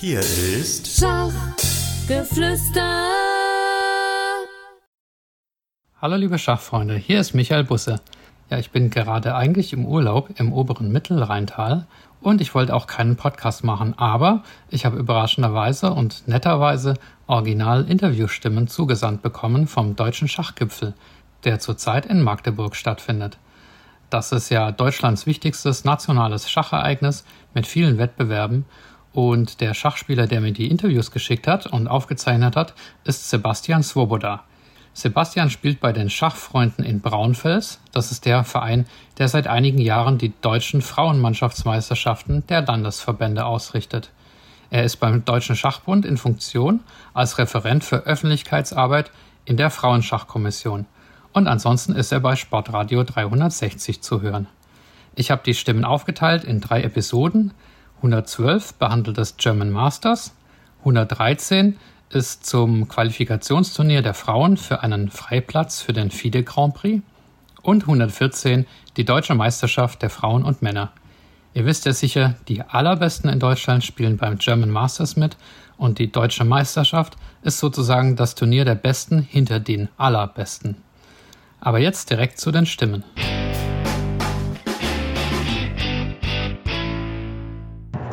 Hier ist Schachgeflüster. Hallo liebe Schachfreunde, hier ist Michael Busse. Ja, ich bin gerade eigentlich im Urlaub im oberen Mittelrheintal und ich wollte auch keinen Podcast machen, aber ich habe überraschenderweise und netterweise Original-Interviewstimmen zugesandt bekommen vom Deutschen Schachgipfel, der zurzeit in Magdeburg stattfindet. Das ist ja Deutschlands wichtigstes nationales Schachereignis mit vielen Wettbewerben und der Schachspieler, der mir die Interviews geschickt hat und aufgezeichnet hat, ist Sebastian Svoboda. Sebastian spielt bei den Schachfreunden in Braunfels. Das ist der Verein, der seit einigen Jahren die deutschen Frauenmannschaftsmeisterschaften der Landesverbände ausrichtet. Er ist beim Deutschen Schachbund in Funktion als Referent für Öffentlichkeitsarbeit in der Frauenschachkommission. Und ansonsten ist er bei Sportradio 360 zu hören. Ich habe die Stimmen aufgeteilt in drei Episoden. 112 behandelt das German Masters, 113 ist zum Qualifikationsturnier der Frauen für einen Freiplatz für den FIDE Grand Prix und 114 die deutsche Meisterschaft der Frauen und Männer. Ihr wisst ja sicher, die allerbesten in Deutschland spielen beim German Masters mit und die deutsche Meisterschaft ist sozusagen das Turnier der Besten hinter den Allerbesten. Aber jetzt direkt zu den Stimmen.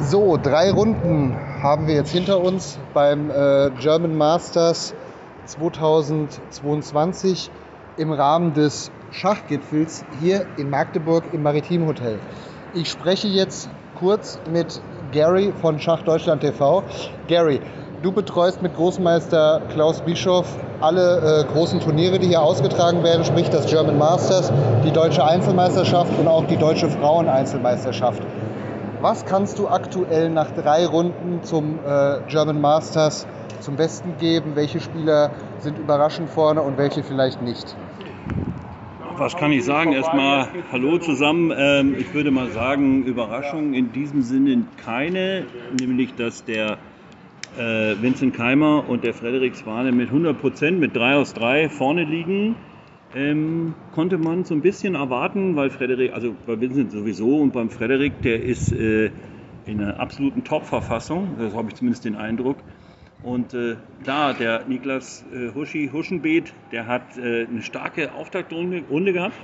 So, drei Runden haben wir jetzt hinter uns beim äh, German Masters 2022 im Rahmen des Schachgipfels hier in Magdeburg im Maritim Hotel. Ich spreche jetzt kurz mit Gary von Schach Deutschland TV. Gary, du betreust mit Großmeister Klaus Bischoff alle äh, großen Turniere, die hier ausgetragen werden, sprich das German Masters, die deutsche Einzelmeisterschaft und auch die deutsche Frauen-Einzelmeisterschaft. Was kannst du aktuell nach drei Runden zum äh, German Masters zum Besten geben? Welche Spieler sind überraschend vorne und welche vielleicht nicht? Was kann ich sagen? Erstmal Hallo zusammen. Ähm, ich würde mal sagen, Überraschung in diesem Sinne keine, nämlich dass der äh, Vincent Keimer und der Frederik Swane mit 100 Prozent, mit 3 aus 3 vorne liegen ähm, konnte man so ein bisschen erwarten, weil Frederik, also bei Vincent sowieso und beim Frederik, der ist äh, in einer absoluten Top-Verfassung, das habe ich zumindest den Eindruck. Und äh, klar, der Niklas äh, Huschi Huschenbeet, der hat äh, eine starke Auftaktrunde Runde gehabt,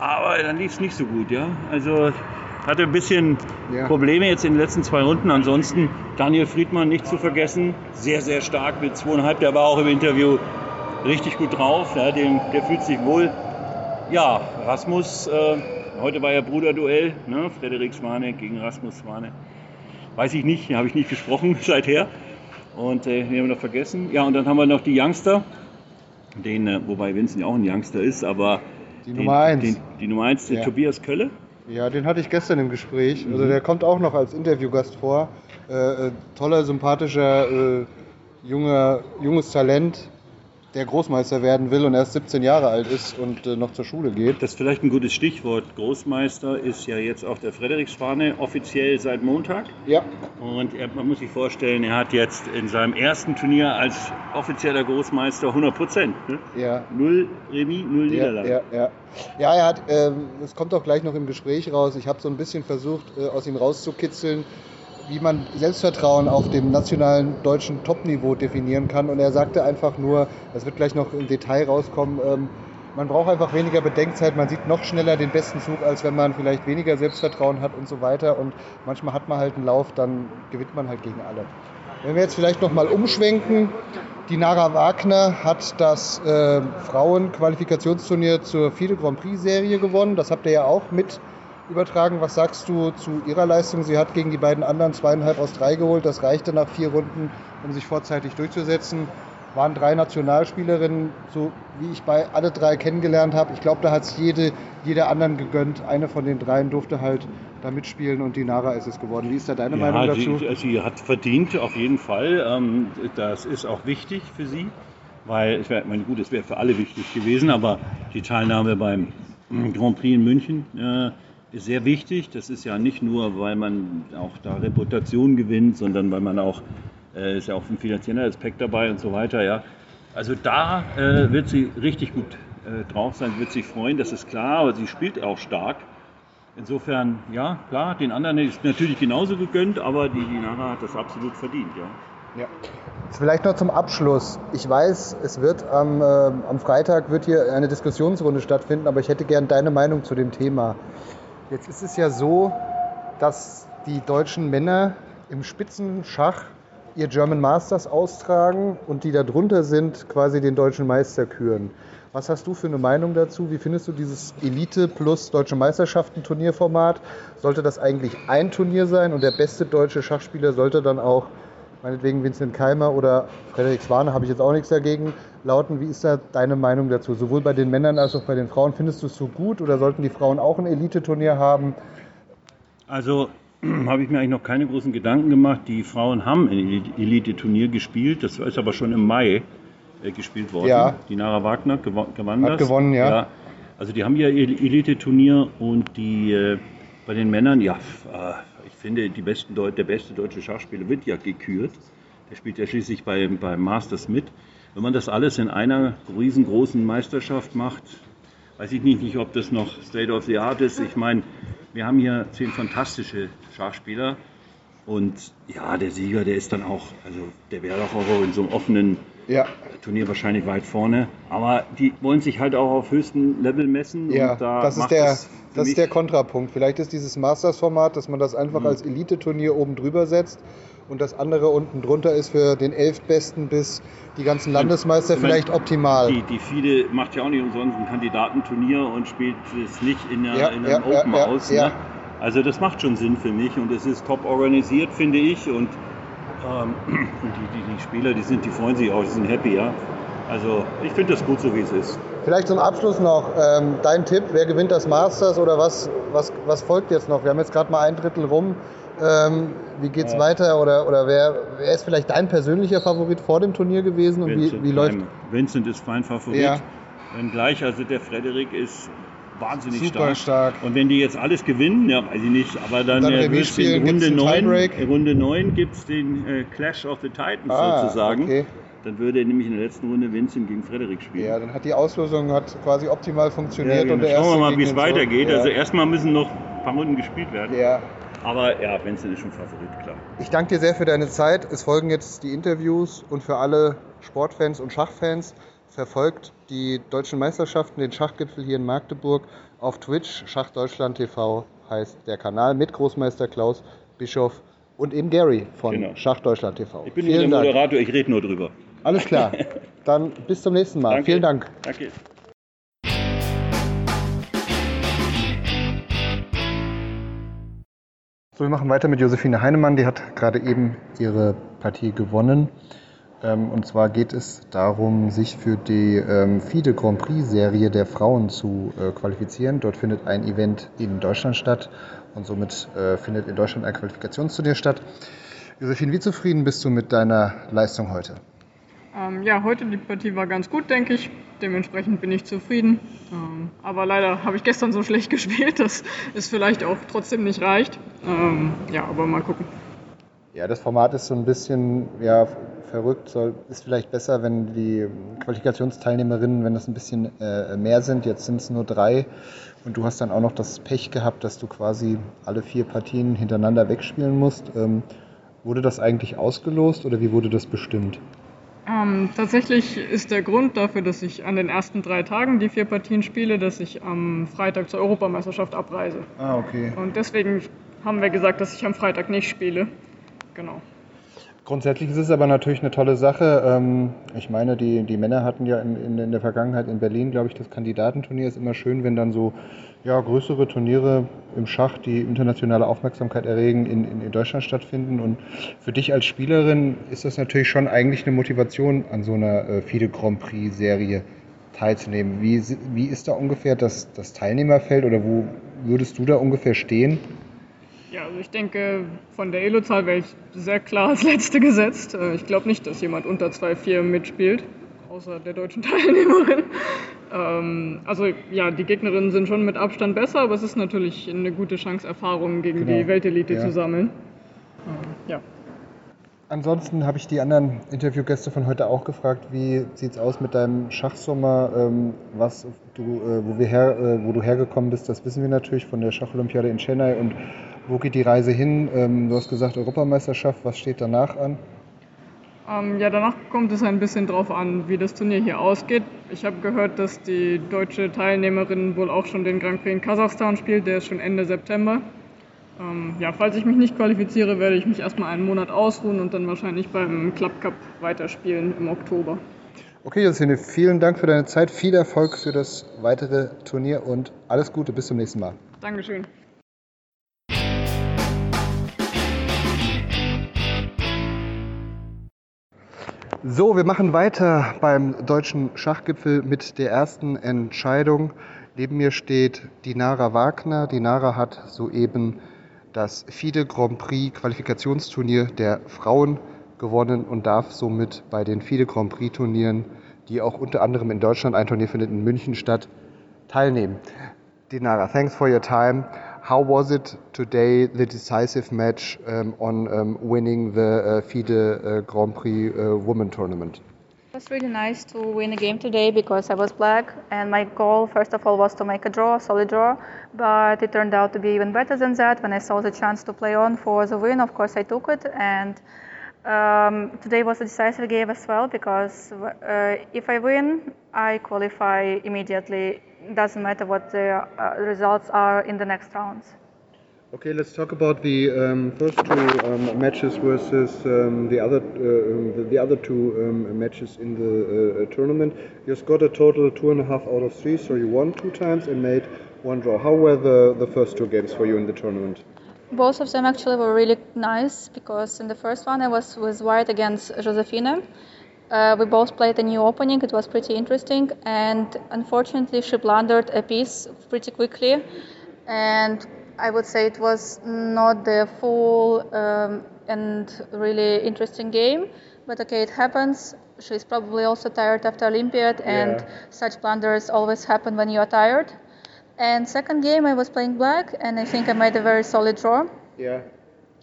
aber dann lief es nicht so gut, ja. Also hatte ein bisschen ja. Probleme jetzt in den letzten zwei Runden. Ansonsten Daniel Friedmann nicht zu vergessen, sehr, sehr stark mit zweieinhalb. Der war auch im Interview richtig gut drauf. Ja, dem, der fühlt sich wohl. Ja, Rasmus, äh, heute war ja Bruderduell, ne? Frederik Swane gegen Rasmus Swane. Weiß ich nicht, habe ich nicht gesprochen seither. Und äh, den haben wir noch vergessen. Ja, und dann haben wir noch die Youngster, den, äh, wobei Vincent ja auch ein Youngster ist, aber die den, Nummer 1. die Nummer 1, der ja. Tobias Kölle. Ja, den hatte ich gestern im Gespräch. Also mhm. der kommt auch noch als Interviewgast vor. Äh, äh toller, sympathischer, äh, junger, junges Talent der Großmeister werden will und erst 17 Jahre alt ist und äh, noch zur Schule geht. Das ist vielleicht ein gutes Stichwort. Großmeister ist ja jetzt auch der Frederik Swane offiziell seit Montag. Ja. Und er, man muss sich vorstellen, er hat jetzt in seinem ersten Turnier als offizieller Großmeister 100 Prozent. Ne? Ja. Null Remis, null Niederlage. Ja, ja, ja. er hat, äh, das kommt auch gleich noch im Gespräch raus. Ich habe so ein bisschen versucht, äh, aus ihm rauszukitzeln wie man Selbstvertrauen auf dem nationalen deutschen Topniveau definieren kann. Und er sagte einfach nur, das wird gleich noch im Detail rauskommen, ähm, man braucht einfach weniger Bedenkzeit, man sieht noch schneller den besten Zug, als wenn man vielleicht weniger Selbstvertrauen hat und so weiter. Und manchmal hat man halt einen Lauf, dann gewinnt man halt gegen alle. Wenn wir jetzt vielleicht nochmal umschwenken, die Nara Wagner hat das äh, Frauenqualifikationsturnier zur FIDE Grand Prix Serie gewonnen. Das habt ihr ja auch mit übertragen. Was sagst du zu ihrer Leistung? Sie hat gegen die beiden anderen zweieinhalb aus drei geholt. Das reichte nach vier Runden, um sich vorzeitig durchzusetzen. Waren drei Nationalspielerinnen, so wie ich bei alle drei kennengelernt habe. Ich glaube, da hat es jede, jeder anderen gegönnt. Eine von den dreien durfte halt da mitspielen und die Nara ist es geworden. Wie ist da deine ja, Meinung dazu? Sie, sie, hat verdient, auf jeden Fall. Ähm, das ist auch wichtig für sie, weil, ich meine, gut, es wäre für alle wichtig gewesen, aber die Teilnahme beim Grand Prix in München äh, sehr wichtig. Das ist ja nicht nur, weil man auch da Reputation gewinnt, sondern weil man auch, äh, ist ja auch ein finanzieller Aspekt dabei und so weiter. Ja. Also da äh, wird sie richtig gut äh, drauf sein, wird sich freuen, das ist klar, aber sie spielt auch stark. insofern, ja, klar, den anderen ist natürlich genauso gegönnt, aber die Dinara hat das absolut verdient, ja. Ja. Vielleicht noch zum Abschluss. Ich weiß, es wird am, äh, am Freitag wird hier eine Diskussionsrunde stattfinden, aber ich hätte gern deine Meinung zu dem Thema. Jetzt ist es ja so, dass die deutschen Männer im Spitzenschach ihr German Masters austragen und die da drunter sind, quasi den deutschen Meister küren. Was hast du für eine Meinung dazu? Wie findest du dieses Elite plus Deutsche Meisterschaften Turnierformat? Sollte das eigentlich ein Turnier sein und der beste deutsche Schachspieler sollte dann auch, meinetwegen Vincent Keimer oder Frederik Swane, habe ich jetzt auch nichts dagegen, lauten? Wie ist da deine Meinung dazu? Sowohl bei den Männern als auch bei den Frauen. Findest du es so gut oder sollten die Frauen auch ein Elite-Turnier haben? Also habe ich mir eigentlich noch keine großen Gedanken gemacht. Die Frauen haben ein Elite-Turnier gespielt. Das ist aber schon im Mai äh, gespielt worden. Ja. Die Nara Wagner gewo gewann Hat das. gewonnen, ja. Also die haben ja ihr Elite-Turnier und die äh, bei den Männern, ja, äh, ich finde, die besten Deu der beste deutsche Schachspieler wird ja gekürt. Der spielt ja schließlich bei, beim Masters mit. Wenn man das alles in einer riesengroßen Meisterschaft macht, weiß ich nicht, ob das noch State of the Art ist. Ich meine, wir haben hier zehn fantastische Schachspieler und ja, der Sieger, der ist dann auch, also der wäre doch auch in so einem offenen Ja, Turnier wahrscheinlich weit vorne. Aber die wollen sich halt auch auf höchstem Level messen. ja. und da das ist der, das ist der Kontrapunkt. Vielleicht ist dieses Masters-Format, dass man das einfach Mhm. als Elite-Turnier oben drüber setzt und das andere unten drunter ist für den Elfbesten bis die ganzen Landesmeister meine, vielleicht optimal. Die, die FIDE macht ja auch nicht umsonst ein Kandidatenturnier und spielt es nicht in, einer, Ja, in einem ja, Open ja, aus. Ne? Also das macht schon Sinn für mich und es ist top organisiert, finde ich. Und, ähm, und die, die, die Spieler, die sind, die freuen sich auch, die sind happy, ja. Also ich finde das gut so, wie es ist. Vielleicht zum Abschluss noch ähm, dein Tipp, wer gewinnt das Masters oder was, was, was folgt jetzt noch? Wir haben jetzt gerade mal ein Drittel rum. Ähm, wie geht's Ja. weiter oder, oder wer, wer ist vielleicht dein persönlicher Favorit vor dem Turnier gewesen und wie, Vincent, wie läuft Keimer. Vincent ist mein Favorit. Ja. Wenn gleich, also der Frederik ist wahnsinnig Super stark. stark. Und wenn die jetzt alles gewinnen, ja, weiß ich nicht, aber dann, Dann äh, in Runde gibt's einen 9, Tiebreak? in Runde 9 gibt es den äh, Clash of the Titans Ah, sozusagen. okay. Dann würde nämlich in der letzten Runde Vincent gegen Frederik spielen. Ja, dann hat die Auslosung hat quasi optimal funktioniert Ja, genau. und der Schauen wir mal, wie es weitergeht. Ja. Also erstmal müssen noch ein paar Runden gespielt werden. ja. Aber ja, Vincent ist schon Favorit, klar. Ich danke dir sehr für deine Zeit. Es folgen jetzt die Interviews und für alle Sportfans und Schachfans verfolgt die deutschen Meisterschaften, den Schachgipfel hier in Magdeburg auf Twitch. Schachdeutschland TV heißt der Kanal mit Großmeister Klaus Bischof und eben Gary von Genau. Schachdeutschland TV. Ich bin nur Vielen der Dank. Moderator, ich rede nur drüber. Alles klar. Dann bis zum nächsten Mal. Danke. Vielen Dank. Danke. So, wir machen weiter mit Josephine Heinemann. Die hat gerade eben ihre Partie gewonnen. Ähm, Und zwar geht es darum, sich für die ähm, FIDE Grand Prix Serie der Frauen zu äh, qualifizieren. Dort findet ein Event in Deutschland statt und somit äh, findet in Deutschland ein Qualifikationsturnier statt. Josephine, wie zufrieden bist du mit deiner Leistung heute? Ähm, ja, heute die Partie war ganz gut, denke ich. Dementsprechend bin ich zufrieden. Ähm, aber leider habe ich gestern so schlecht gespielt, dass es vielleicht auch trotzdem nicht reicht. Ähm, ja, aber mal gucken. Ja, das Format ist so ein bisschen ja, verrückt. Soll, ist vielleicht besser, wenn die Qualifikationsteilnehmerinnen, wenn das ein bisschen äh, mehr sind. Jetzt sind es nur drei. Und du hast dann auch noch das Pech gehabt, dass du quasi alle vier Partien hintereinander wegspielen musst. Ähm, wurde das eigentlich ausgelost oder wie wurde das bestimmt? Ähm, tatsächlich ist der Grund dafür, dass ich an den ersten drei Tagen die vier Partien spiele, dass ich am Freitag zur Europameisterschaft abreise. Ah, okay. Und deswegen haben wir gesagt, dass ich am Freitag nicht spiele. Genau. Grundsätzlich ist es aber natürlich eine tolle Sache. Ähm, Ich meine, die, die Männer hatten ja in, in, in der Vergangenheit in Berlin, glaube ich, das Kandidatenturnier. Ist immer schön, wenn dann so ja, größere Turniere im Schach, die internationale Aufmerksamkeit erregen, in, in, Deutschland stattfinden. Und für dich als Spielerin ist das natürlich schon eigentlich eine Motivation, an so einer äh, FIDE Grand Prix Serie teilzunehmen. Wie, wie ist da ungefähr das, das Teilnehmerfeld oder wo würdest du da ungefähr stehen? Ja, also ich denke, von der Elo-Zahl wäre ich sehr klar als Letzte gesetzt. Äh, Ich glaube nicht, dass jemand unter 2,4 mitspielt, außer der deutschen Teilnehmerin. Ähm, also ja, die Gegnerinnen sind schon mit Abstand besser, aber es ist natürlich eine gute Chance, Erfahrungen gegen Genau, die Weltelite ja. zu sammeln. Ähm, ja. Ansonsten habe ich die anderen Interviewgäste von heute auch gefragt, wie sieht es aus mit deinem Schachsommer? Ähm, was du, äh, wo, wir her, äh, wo du hergekommen bist, das wissen wir natürlich von der Schacholympiade in Chennai. Und wo geht die Reise hin? Ähm, du hast gesagt Europameisterschaft, was steht danach an? Ähm, ja, danach kommt es ein bisschen drauf an, wie das Turnier hier ausgeht. Ich habe gehört, dass die deutsche Teilnehmerin wohl auch schon den Grand Prix in Kasachstan spielt, der ist schon Ende September. Ähm, ja, falls ich mich nicht qualifiziere, werde ich mich erstmal einen Monat ausruhen und dann wahrscheinlich beim Club Cup weiterspielen im Oktober. Okay, Josine, vielen Dank für deine Zeit, viel Erfolg für das weitere Turnier und alles Gute, bis zum nächsten Mal. Dankeschön. So, wir machen weiter beim deutschen Schachgipfel mit der ersten Entscheidung. Neben mir steht Dinara Wagner. Dinara hat soeben das FIDE Grand Prix Qualifikationsturnier der Frauen gewonnen und darf somit bei den FIDE Grand Prix Turnieren, die auch unter anderem in Deutschland, ein Turnier findet in München statt, teilnehmen. Dinara, thanks for your time. How was it today, the decisive match um, on um, winning the uh, FIDE uh, Grand Prix uh, Women Tournament? It was really nice to win a game today because I was black, and my goal, first of all, was to make a draw, a solid draw. But it turned out to be even better than that. When I saw the chance to play on for the win, of course, I took it. And um, today was a decisive game as well because uh, if I win, I qualify immediately doesn't matter what the uh, results are in the next rounds. Okay, let's talk about the um, first two um, matches versus um, the other uh, the, the, other two um, matches in the uh, tournament. You scored a total two and a half out of three, so you won two times and made one draw. How were the, the first two games for you in the tournament? Both of them actually were really nice because in the first one I was with white against Josefina uh, we both played a new opening. It was pretty interesting, and unfortunately, she blundered a piece pretty quickly. And I would say it was not the full um, and really interesting game. But okay, it happens. She's probably also tired after Olympiad, and yeah. such blunders always happen when you are tired. And second game, I was playing black, and I think I made a very solid draw. Yeah.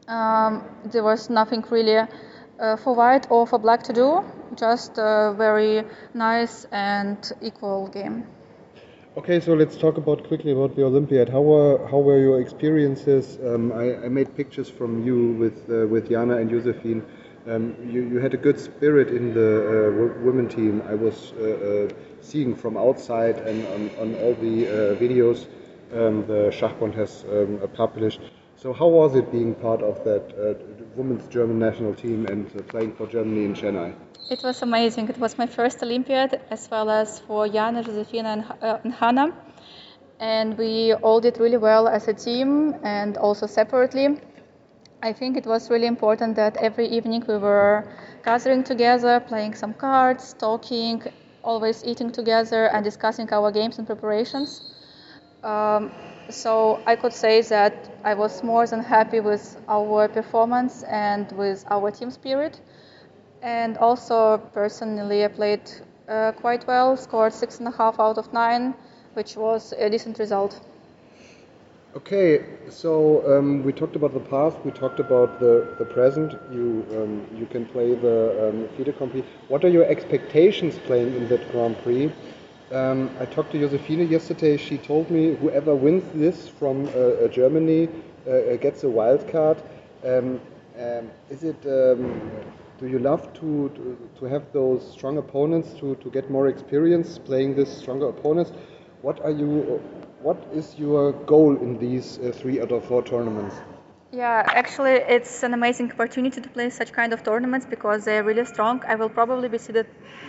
Um, there was nothing really uh, for white or for black to do just a very nice and equal game. Okay, so let's talk about quickly about the Olympiad. How were how were your experiences? Um, I, I, made pictures from you with uh, with Jana and Josephine. Um, you, you had a good spirit in the uh, women team. I was uh, uh seeing from outside and on, on all the uh, videos um, the Schachbund has um, published. So how was it being part of that uh, women's German national team and playing for Germany in Chennai? It was amazing. It was my first Olympiad, as well as for Jana, Josefina, and, uh, and Hannah. And we all did really well as a team and also separately. I think it was really important that every evening we were gathering together, playing some cards, talking, always eating together, and discussing our games and preparations. Um, so I could say that I was more than happy with our performance and with our team spirit. And also, personally, I played uh, quite well, scored six and a half out of nine, which was a decent result. Okay, so um, we talked about the past, we talked about the, the present. You um, you can play the um, FIDE Grand Prix. What are your expectations playing in that Grand Prix? Um, I talked to Josefine yesterday. She told me whoever wins this from uh, uh Germany uh, uh, gets a wild card. Um, um, is it do you love to, to, to, have those strong opponents to, to get more experience playing this stronger opponents? What are you? What is your goal in these uh, three out of four tournaments? Yeah, actually, it's an amazing opportunity to play such kind of tournaments because they're really strong. I will probably be seated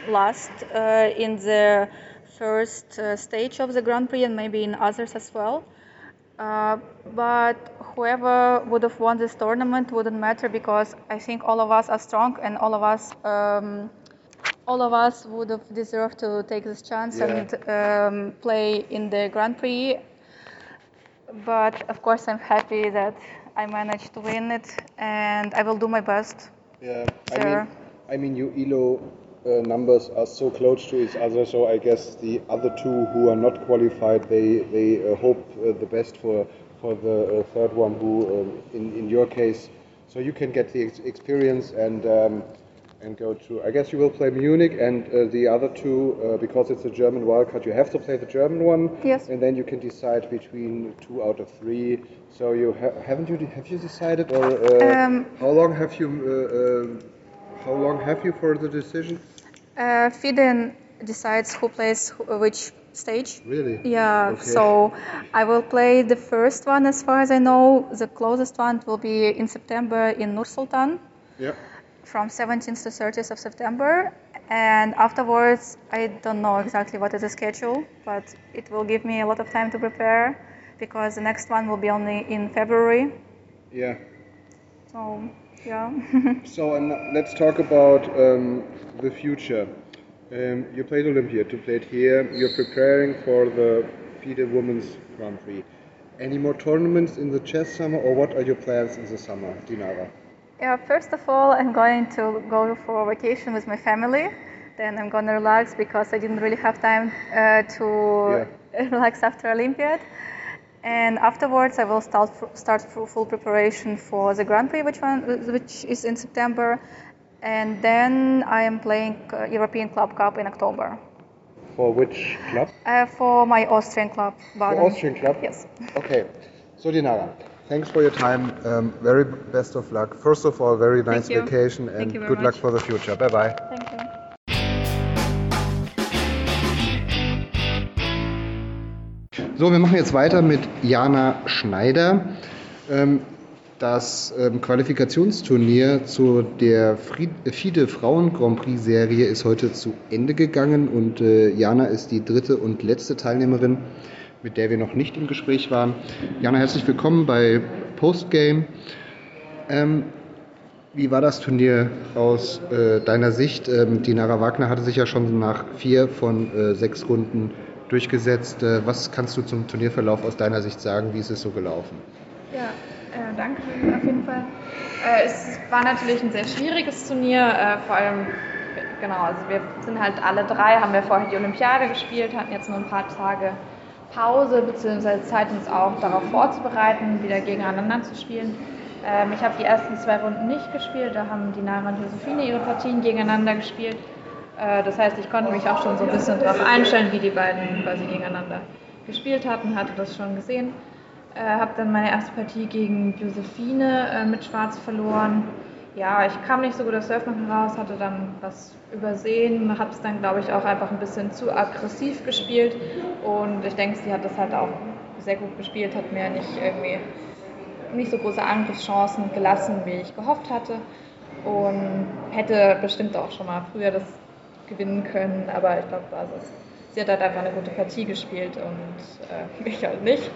last uh, in the first uh, stage of the Grand Prix and maybe in others as well. Uh, but whoever would have won this tournament wouldn't matter because I think all of us are strong and all of us um, all of us would have deserved to take this chance yeah. and um, play in the Grand Prix. But of course, I'm happy that I managed to win it, and I will do my best. Yeah, I mean, I mean, you Elo uh, numbers are so close to each other, so I guess the other two who are not qualified, they they uh, hope uh, the best for for the uh, third one, who um, in in your case so you can get the ex- experience and um, and go to. I guess you will play Munich and uh, the other two uh, because it's a German wildcard. You have to play the German one, Yes. and then you can decide between two out of three. So you ha- haven't you have you decided or uh, Um, how long have you uh, uh, how long have you for the decision? Uh, FIDE decides who plays who, which stage. Really? Yeah, Okay. so I will play the first one as far as I know. The closest one will be in September in Nur Sultan Yeah. from 17th to 30th of September. And afterwards, I don't know exactly what is the schedule, but it will give me a lot of time to prepare because the next one will be only in February. Yeah. So, yeah. So and let's talk about um, the future. Um, you played Olympia you played here. You're preparing for the FIDE Women's Grand Prix. Any more tournaments in the chess summer, or what are your plans in the summer, Dinara? Yeah, first of all, I'm going to go for vacation with my family. Then I'm gonna relax because I didn't really have time uh, to relax after Olympiad. And afterwards, I will start start full full preparation for the Grand Prix, which one which is in September. And then I am playing uh, European Club Cup in October For which club? uh, for my Austrian club. For Austrian club. Yes. Okay. So Dinara, thanks for your time. Um, very best of luck. First of all, very nice vacation, and good luck for the future. Bye bye. Thank you. So, wir machen jetzt weiter mit Jana Schneider. Ähm, Das ähm, Qualifikationsturnier zu der Fried- FIDE Frauen Grand Prix Serie ist heute zu Ende gegangen und äh, Jana ist die dritte und letzte Teilnehmerin, mit der wir noch nicht im Gespräch waren. Jana, herzlich willkommen bei Postgame. Ähm, wie war das Turnier aus äh, deiner Sicht? Die Nara Wagner hatte sich ja schon nach vier von äh, sechs Runden durchgesetzt. Äh, was kannst du zum Turnierverlauf aus deiner Sicht sagen? Wie ist es so gelaufen? Ja, äh, danke auf jeden Fall. Äh, es war natürlich ein sehr schwieriges Turnier, äh, vor allem, genau, also wir sind halt alle drei, haben wir vorher die Olympiade gespielt, hatten jetzt nur ein paar Tage Pause, beziehungsweise Zeit uns auch darauf vorzubereiten, wieder gegeneinander zu spielen. Ähm, ich habe die ersten zwei Runden nicht gespielt, da haben die Nara und Josephine ihre Partien gegeneinander gespielt. Äh, das heißt, ich konnte mich auch schon so ein bisschen darauf einstellen, wie die beiden quasi gegeneinander gespielt hatten, hatte das schon gesehen. Äh, habe dann meine erste Partie gegen Josephine äh, mit Schwarz verloren. Ja, ich kam nicht so gut aus Surfmachen raus, hatte dann was übersehen, habe es dann, glaube ich, auch einfach ein bisschen zu aggressiv gespielt. Und ich denke, sie hat das halt auch sehr gut gespielt, hat mir nicht irgendwie nicht so große Angriffschancen gelassen, wie ich gehofft hatte. Und hätte bestimmt auch schon mal früher das gewinnen können, aber ich glaube, also, sie hat halt einfach eine gute Partie gespielt und äh, ich halt nicht.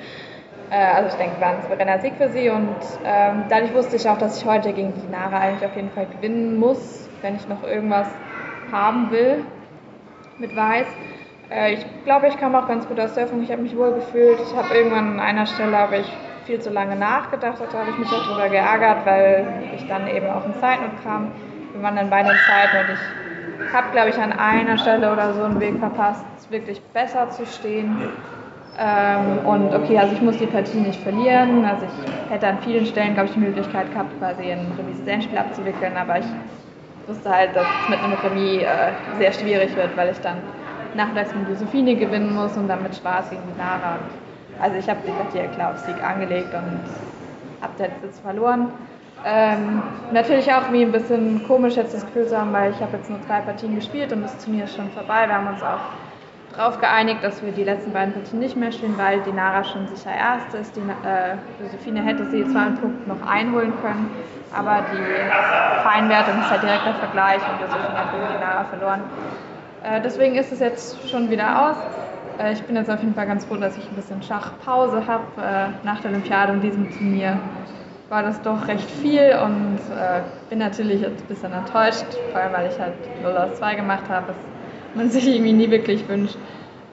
Äh, also ich denke, war ein souveräner Sieg für sie und ähm, dadurch wusste ich auch, dass ich heute gegen die Nara eigentlich auf jeden Fall gewinnen muss, wenn ich noch irgendwas haben will mit Weiß. Äh, ich glaube, ich kam auch ganz gut aus Surfen. Ich habe mich wohl gefühlt. Ich habe irgendwann an einer Stelle habe ich viel zu lange nachgedacht. Da habe ich mich darüber geärgert, weil ich dann eben auch in Zeitnot kam. Wir waren dann beide in Zeitnot. Ich habe, glaube ich, an einer Stelle oder so einen Weg verpasst, wirklich besser zu stehen. Ähm, und okay, also ich muss die Partie nicht verlieren. Also ich hätte an vielen Stellen, glaube ich, die Möglichkeit gehabt, quasi ein Remis-Endspiel abzuwickeln. Aber ich wusste halt, dass es mit einem Remis äh, sehr schwierig wird, weil ich dann nachmittags mit Josephine gewinnen muss und dann mit Schwarz gegen. Und also ich habe die Partie klar auf Sieg angelegt und habe jetzt, jetzt verloren. Ähm, natürlich auch wie ein bisschen komisch jetzt das Gefühl zu haben, weil ich habe jetzt nur drei Partien gespielt und das Turnier ist schon vorbei. Wir haben uns auch darauf geeinigt, dass wir die letzten beiden Partien nicht mehr spielen, weil die Nara schon sicher Erste ist. Die äh, Josephine hätte sie zwar einen Punkt noch einholen können, aber die Feinwertung ist halt direkter Vergleich und Josephine hat gegen die Nara verloren. Äh, deswegen ist es jetzt schon wieder aus. Äh, ich bin jetzt auf jeden Fall ganz froh, dass ich ein bisschen Schachpause habe äh, nach der Olympiade und diesem Turnier war das doch recht viel und äh, bin natürlich jetzt ein bisschen enttäuscht, vor allem weil ich halt 0 aus 2 gemacht habe, was man sich irgendwie nie wirklich wünscht.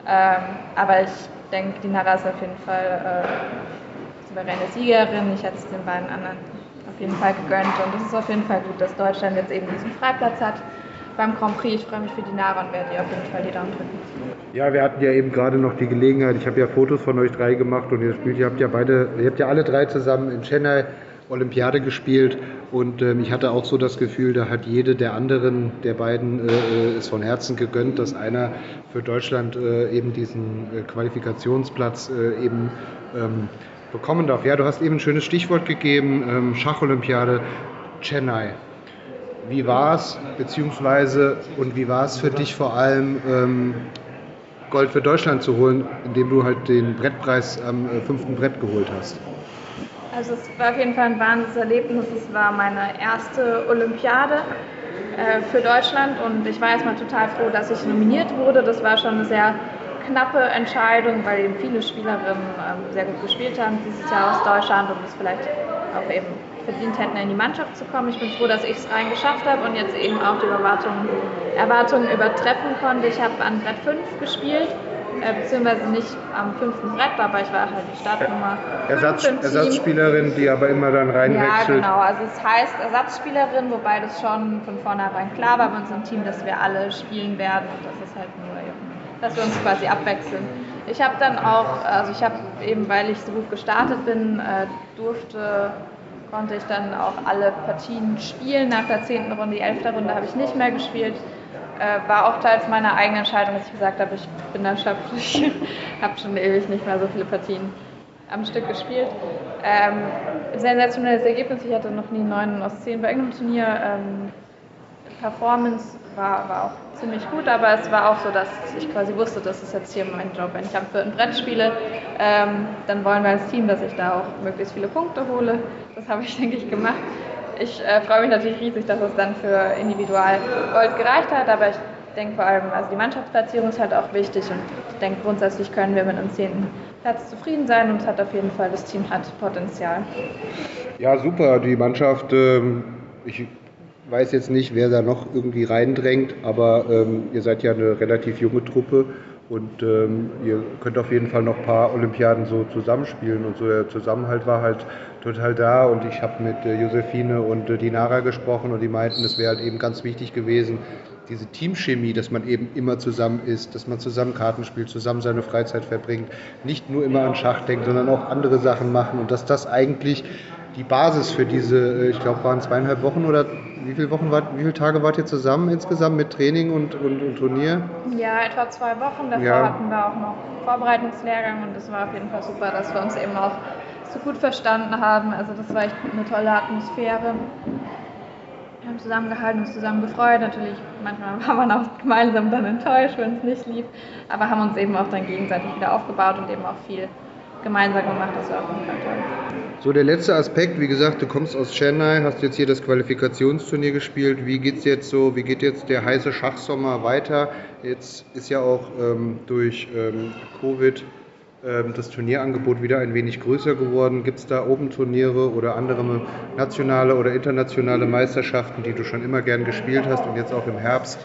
Ähm, aber ich denke, die Nara ist auf jeden Fall äh, souveräne Siegerin. Ich hätte es den beiden anderen auf jeden Fall gegönnt und es ist auf jeden Fall gut, dass Deutschland jetzt eben diesen Freiplatz hat beim Grand Prix. Ich freue mich für die Nara und werde ihr auf jeden Fall die Daumen drücken. Ja, wir hatten ja eben gerade noch die Gelegenheit, ich habe ja Fotos von euch drei gemacht und ihr spielt, ihr habt ja beide, ihr habt ja alle drei zusammen in Chennai Olympiade gespielt und ähm, ich hatte auch so das Gefühl, da hat jede der anderen, der beiden, äh, es von Herzen gegönnt, dass einer für Deutschland äh, eben diesen äh, Qualifikationsplatz äh, eben ähm, bekommen darf. Ja, du hast eben ein schönes Stichwort gegeben, ähm, Schacholympiade Chennai. Wie war es, beziehungsweise und wie war es für dich vor allem, ähm, Gold für Deutschland zu holen, indem du halt den Brettpreis am äh, fünften Brett geholt hast? Also es war auf jeden Fall ein Wahnsinnserlebnis. Es war meine erste Olympiade äh, für Deutschland und ich war erstmal total froh, dass ich nominiert wurde. Das war schon eine sehr knappe Entscheidung, weil eben viele Spielerinnen ähm, sehr gut gespielt haben dieses Jahr aus Deutschland und es vielleicht auch eben verdient hätten, in die Mannschaft zu kommen. Ich bin froh, dass ich es rein geschafft habe und jetzt eben auch die Erwartungen, Erwartungen übertreffen konnte. Ich habe an Brett 5 gespielt, äh, beziehungsweise nicht am fünften Brett, aber ich war halt die Startnummer. Ersatz, Ersatzspielerin, die aber immer dann reinwechselt. Ja, genau. Also es heißt Ersatzspielerin, wobei das schon von vornherein klar war bei unserem Team, dass wir alle spielen werden und das ist halt nur eben, dass wir uns quasi abwechseln. Ich habe dann auch, also ich habe eben, weil ich so gut gestartet bin, äh, durfte konnte ich dann auch alle Partien spielen. Nach der zehnten Runde, die elfte Runde habe ich nicht mehr gespielt. Äh, war auch teils meiner eigenen Entscheidung, dass ich gesagt habe, ich bin erschöpft. Ich habe schon ewig nicht mehr so viele Partien am Stück gespielt. Ähm, sensationelles Ergebnis. Ich hatte noch nie 9 aus 10 bei irgendeinem Turnier. Ähm, Performance war, war auch ziemlich gut, aber es war auch so, dass ich quasi wusste, das ist jetzt hier mein Job. Wenn ich am vierten Brett spiele, ähm, dann wollen wir als Team, dass ich da auch möglichst viele Punkte hole. Das habe ich, denke ich, gemacht. Ich äh, freue mich natürlich riesig, dass es dann für Individual Gold gereicht hat, aber ich denke vor allem, also die Mannschaftsplatzierung ist halt auch wichtig und ich denke grundsätzlich können wir mit einem zehnten Platz zufrieden sein und es hat auf jeden Fall, das Team hat Potenzial. Ja, super. Die Mannschaft, ähm, ich weiß jetzt nicht, wer da noch irgendwie reindrängt, aber ähm, ihr seid ja eine relativ junge Truppe und ähm, ihr könnt auf jeden Fall noch ein paar Olympiaden so zusammenspielen und so der Zusammenhalt war halt total da. Und ich habe mit äh, Josephine und äh, Dinara gesprochen und die meinten, es wäre halt eben ganz wichtig gewesen, diese Teamchemie, dass man eben immer zusammen ist, dass man zusammen Karten spielt, zusammen seine Freizeit verbringt, nicht nur immer an Schach denkt, sondern auch andere Sachen machen und dass das eigentlich die Basis für diese, äh, ich glaube, waren zweieinhalb Wochen oder wie viele Wochen wart, wie viele Tage wart ihr zusammen insgesamt mit Training und, und, und Turnier? Ja, etwa zwei Wochen. Davor ja. hatten wir auch noch Vorbereitungslehrgang und es war auf jeden Fall super, dass wir uns eben auch so gut verstanden haben. Also das war echt eine tolle Atmosphäre. Wir haben zusammengehalten, uns zusammen gefreut. Natürlich, manchmal war man auch gemeinsam dann enttäuscht, wenn es nicht lief. Aber haben uns eben auch dann gegenseitig wieder aufgebaut und eben auch viel gemeinsam gemacht. Das war auf jeden Fall toll. So, der letzte Aspekt, wie gesagt, du kommst aus Chennai, hast jetzt hier das Qualifikationsturnier gespielt. Wie geht's jetzt so, wie geht jetzt der heiße Schachsommer weiter? Jetzt ist ja auch ähm, durch ähm, Covid ähm, das Turnierangebot wieder ein wenig größer geworden. Gibt es da oben Turniere oder andere nationale oder internationale Meisterschaften, die du schon immer gern gespielt hast und jetzt auch im Herbst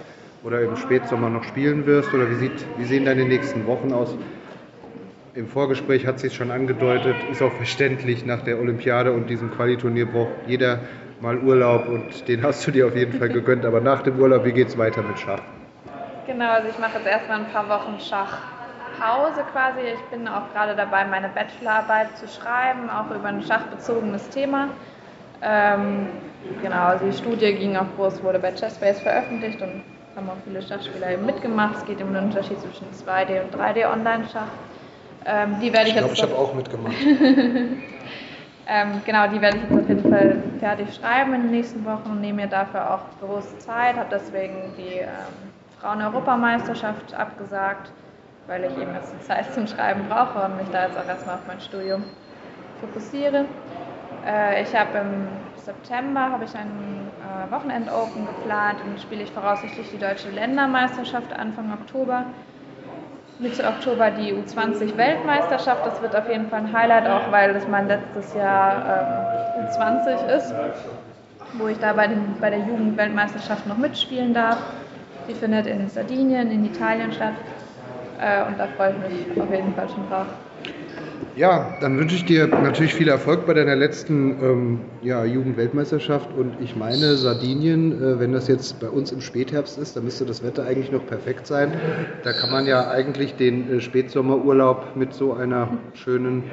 oder im Spätsommer noch spielen wirst? Oder wie, sieht, wie sehen deine nächsten Wochen aus? Im Vorgespräch hat sich schon angedeutet, ist auch verständlich, nach der Olympiade und diesem Qualiturnier braucht jeder mal Urlaub und den hast du dir auf jeden Fall gegönnt. Aber nach dem Urlaub, wie geht es weiter mit Schach? Genau, also ich mache jetzt erstmal ein paar Wochen Schachpause quasi. Ich bin auch gerade dabei, meine Bachelorarbeit zu schreiben, auch über ein schachbezogenes Thema. Ähm, genau, also die Studie ging auch groß, wurde bei Chessbase veröffentlicht und haben auch viele Schachspieler eben mitgemacht. Es geht um den Unterschied zwischen 2D und 3D Online-Schach. Ähm, die werde ich, ich glaube, ich habe auch mitgemacht. ähm, genau, die werde ich jetzt auf jeden Fall fertig schreiben in den nächsten Wochen und nehme mir dafür auch große Zeit, habe deswegen die ähm, Frauen-Europameisterschaft abgesagt, weil ich eben jetzt die Zeit zum Schreiben brauche und mich da jetzt auch erstmal auf mein Studium fokussiere. Äh, ich habe im September habe ich einen äh, Wochenend-Open geplant und spiele ich voraussichtlich die deutsche Ländermeisterschaft Anfang Oktober. Mitte Oktober die U20-Weltmeisterschaft. Das wird auf jeden Fall ein Highlight, auch weil das mein letztes Jahr ähm, U20 ist, wo ich da bei, den, bei der Jugendweltmeisterschaft noch mitspielen darf. Die findet in Sardinien, in Italien statt. Äh, und da freue ich mich auf jeden Fall schon drauf. Ja, dann wünsche ich dir natürlich viel Erfolg bei deiner letzten ähm, ja, Jugendweltmeisterschaft. Und ich meine, Sardinien, äh, wenn das jetzt bei uns im Spätherbst ist, dann müsste das Wetter eigentlich noch perfekt sein. Da kann man ja eigentlich den äh, Spätsommerurlaub mit so einer schönen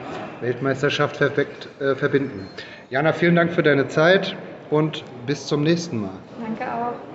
Weltmeisterschaft perfekt äh, verbinden. Jana, vielen Dank für deine Zeit und bis zum nächsten Mal. Danke auch.